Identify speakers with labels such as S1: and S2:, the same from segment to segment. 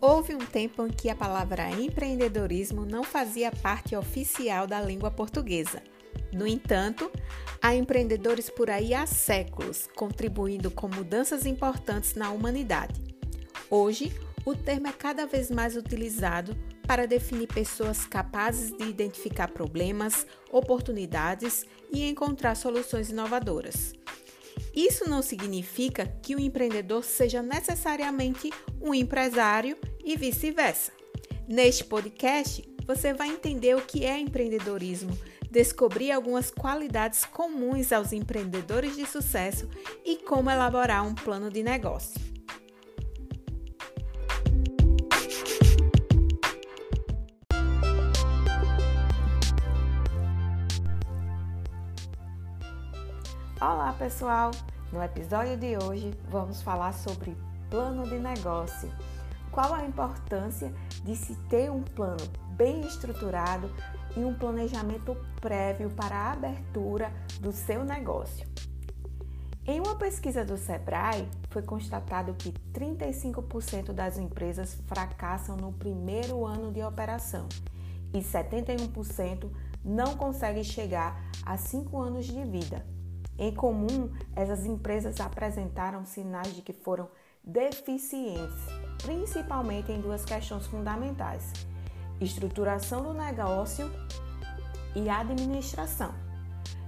S1: Houve um tempo em que a palavra empreendedorismo não fazia parte oficial da língua portuguesa. No entanto, há empreendedores por aí há séculos, contribuindo com mudanças importantes na humanidade. Hoje, o termo é cada vez mais utilizado para definir pessoas capazes de identificar problemas, oportunidades e encontrar soluções inovadoras. Isso não significa que o empreendedor seja necessariamente um empresário e vice-versa. Neste podcast, você vai entender o que é empreendedorismo, descobrir algumas qualidades comuns aos empreendedores de sucesso e como elaborar um plano de negócio. Olá, pessoal! No episódio de hoje, vamos falar sobre plano de negócio. Qual a importância de se ter um plano bem estruturado e um planejamento prévio para a abertura do seu negócio? Em uma pesquisa do Sebrae, foi constatado que 35% das empresas fracassam no primeiro ano de operação e 71% não conseguem chegar a 5 anos de vida. Em comum, essas empresas apresentaram sinais de que foram deficientes, principalmente em duas questões fundamentais: estruturação do negócio e administração.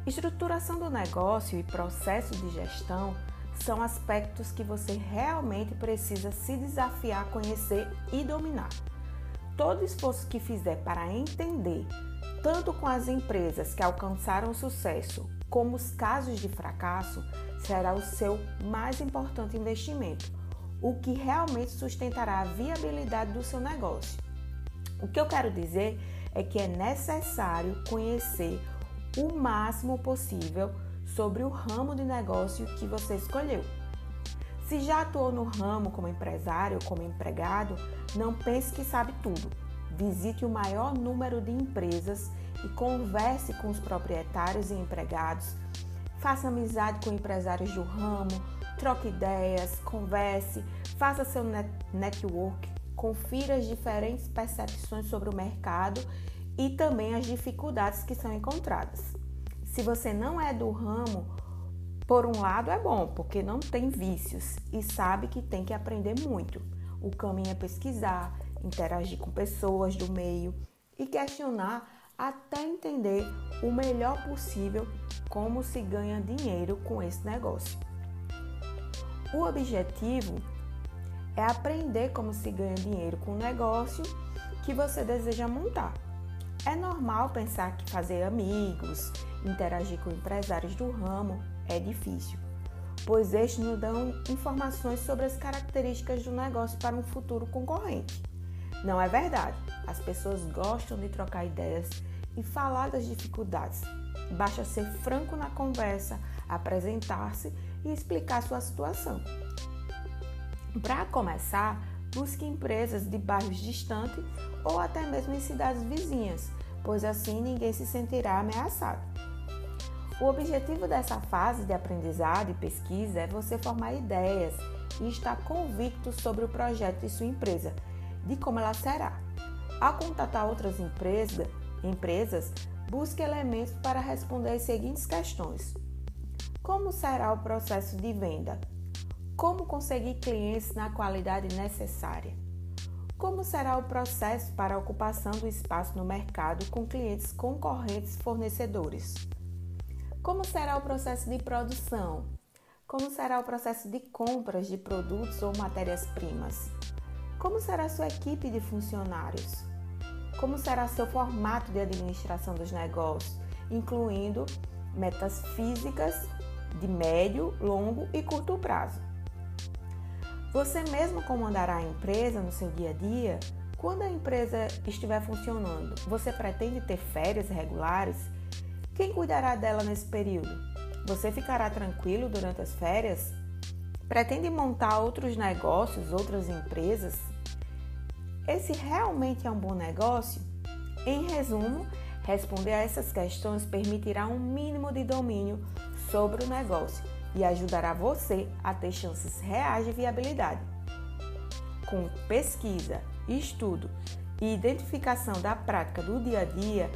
S1: Estruturação do negócio e processo de gestão são aspectos que você realmente precisa se desafiar a conhecer e dominar. Todo esforço que fizer para entender, tanto com as empresas que alcançaram sucesso como os casos de fracasso, será o seu mais importante investimento, o que realmente sustentará a viabilidade do seu negócio. O que eu quero dizer é que é necessário conhecer o máximo possível sobre o ramo de negócio que você escolheu. Se já atuou no ramo como empresário ou como empregado, não pense que sabe tudo. Visite o maior número de empresas e converse com os proprietários e empregados. Faça amizade com empresários do ramo, troque ideias, converse, faça seu network, confira as diferentes percepções sobre o mercado e também as dificuldades que são encontradas. Se você não é do ramo, por um lado é bom, porque não tem vícios e sabe que tem que aprender muito. O caminho é pesquisar, interagir com pessoas do meio e questionar até entender o melhor possível como se ganha dinheiro com esse negócio. O objetivo é aprender como se ganha dinheiro com o negócio que você deseja montar. É normal pensar que fazer amigos, interagir com empresários do ramo é difícil, pois estes nos dão informações sobre as características do negócio para um futuro concorrente. Não é verdade. As pessoas gostam de trocar ideias e falar das dificuldades. Basta ser franco na conversa, apresentar-se e explicar sua situação. Para começar, busque empresas de bairros distantes ou até mesmo em cidades vizinhas, pois assim ninguém se sentirá ameaçado. O objetivo dessa fase de aprendizado e pesquisa é você formar ideias e estar convicto sobre o projeto de sua empresa, de como ela será. Ao contatar outras empresas, empresas, busque elementos para responder as seguintes questões: Como será o processo de venda? Como conseguir clientes na qualidade necessária? Como será o processo para a ocupação do espaço no mercado com clientes concorrentes fornecedores? Como será o processo de produção? Como será o processo de compras de produtos ou matérias-primas? Como será sua equipe de funcionários? como será seu formato de administração dos negócios, incluindo metas físicas de médio, longo e curto prazo. Você mesmo comandará a empresa no seu dia a dia? Quando a empresa estiver funcionando, você pretende ter férias regulares? Quem cuidará dela nesse período? Você ficará tranquilo durante as férias? Pretende montar outros negócios, outras empresas? Esse realmente é um bom negócio? Em resumo, responder a essas questões permitirá um mínimo de domínio sobre o negócio e ajudará você a ter chances reais de viabilidade. com pesquisa, estudo e identificação da prática do dia a dia,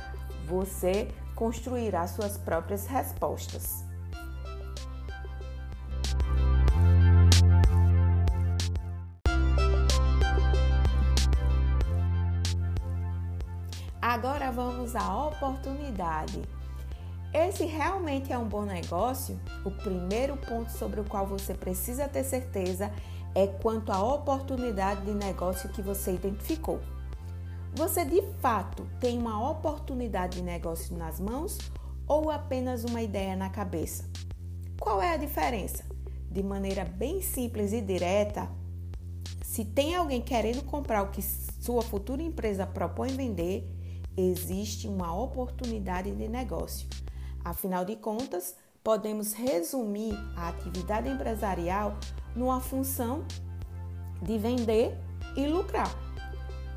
S1: você construirá suas próprias respostas. Vamos à oportunidade. Esse realmente é um bom negócio? O primeiro ponto sobre o qual você precisa ter certeza é quanto à oportunidade de negócio que você identificou. Você de fato tem uma oportunidade de negócio nas mãos ou apenas uma ideia na cabeça? Qual é a diferença? De maneira bem simples e direta, se tem alguém querendo comprar o que sua futura empresa propõe vender, existe uma oportunidade de negócio. Afinal de contas, podemos resumir a atividade empresarial numa função de vender e lucrar.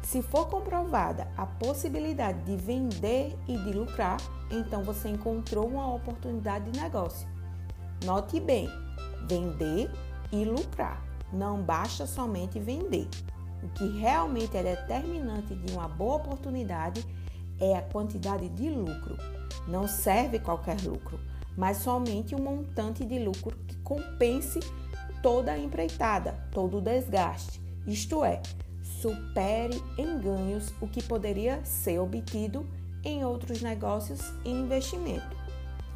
S1: Se for comprovada a possibilidade de vender e de lucrar, então você encontrou uma oportunidade de negócio. Note bem: vender e lucrar. Não basta somente vender. O que realmente é determinante de uma boa oportunidade é a quantidade de lucro. Não serve qualquer lucro, mas somente um montante de lucro que compense toda a empreitada, todo o desgaste. Isto é, supere em ganhos o que poderia ser obtido em outros negócios e investimento.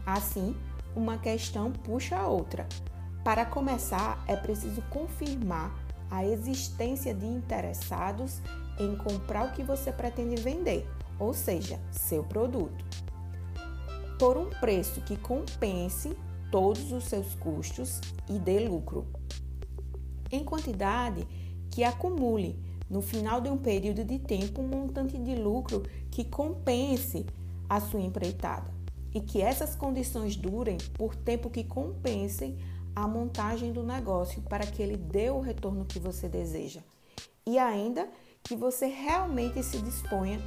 S1: Assim, uma questão puxa a outra. Para começar, é preciso confirmar a existência de interessados em comprar o que você pretende vender, ou seja, seu produto, por um preço que compense todos os seus custos e dê lucro, em quantidade que acumule no final de um período de tempo, um montante de lucro que compense a sua empreitada e que essas condições durem por tempo que compensem a montagem do negócio para que ele dê o retorno que você deseja. E ainda que você realmente se disponha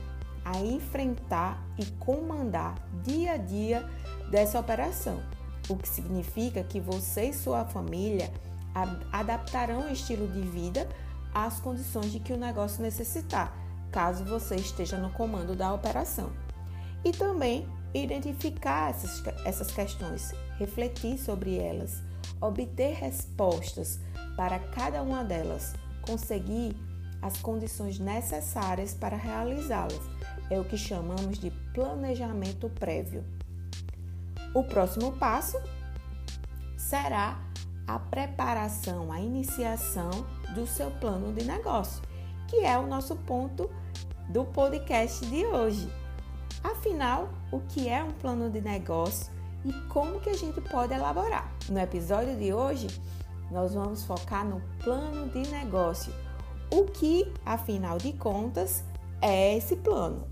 S1: a enfrentar e comandar dia a dia dessa operação, o que significa que você e sua família adaptarão o estilo de vida às condições de que o negócio necessitar, caso você esteja no comando da operação. E também identificar essas, essas questões, refletir sobre elas, obter respostas para cada uma delas, conseguir as condições necessárias para realizá-las. É o que chamamos de planejamento prévio. O próximo passo será a preparação, a iniciação do seu plano de negócio, que é o nosso ponto do podcast de hoje. Afinal, o que é um plano de negócio e como que a gente pode elaborar? No episódio de hoje, nós vamos focar no plano de negócio. O que, afinal de contas, é esse plano?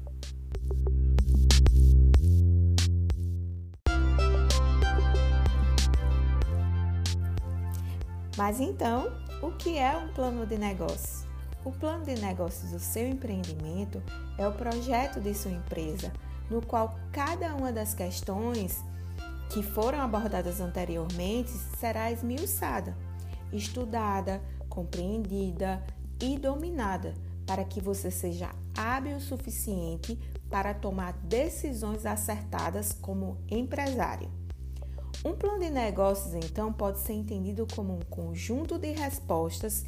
S1: Mas então, o que é um plano de negócio? O plano de negócios do seu empreendimento é o projeto de sua empresa, no qual cada uma das questões que foram abordadas anteriormente será esmiuçada, estudada, compreendida e dominada, para que você seja hábil o suficiente para tomar decisões acertadas como empresário. Um plano de negócios, então, pode ser entendido como um conjunto de respostas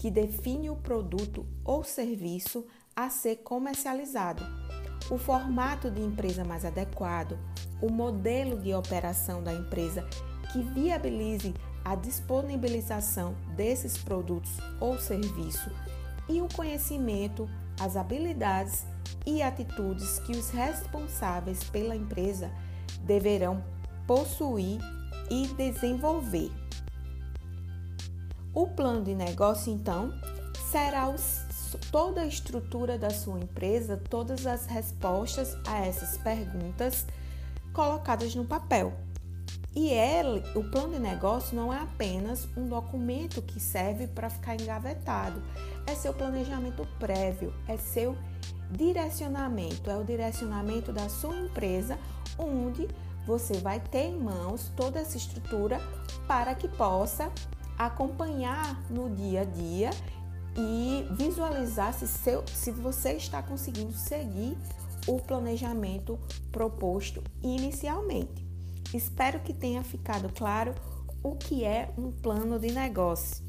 S1: que define o produto ou serviço a ser comercializado, o formato de empresa mais adequado, o modelo de operação da empresa que viabilize a disponibilização desses produtos ou serviço e o conhecimento, as habilidades e atitudes que os responsáveis pela empresa deverão possuir e desenvolver. O plano de negócio, então, será os, toda a estrutura da sua empresa, todas as respostas a essas perguntas colocadas no papel. E ele, o plano de negócio não é apenas um documento que serve para ficar engavetado, é seu planejamento prévio, é seu direcionamento, é o direcionamento da sua empresa, onde você vai ter em mãos toda essa estrutura para que possa acompanhar no dia a dia e visualizar se, seu, se você está conseguindo seguir o planejamento proposto inicialmente. Espero que tenha ficado claro o que é um plano de negócio.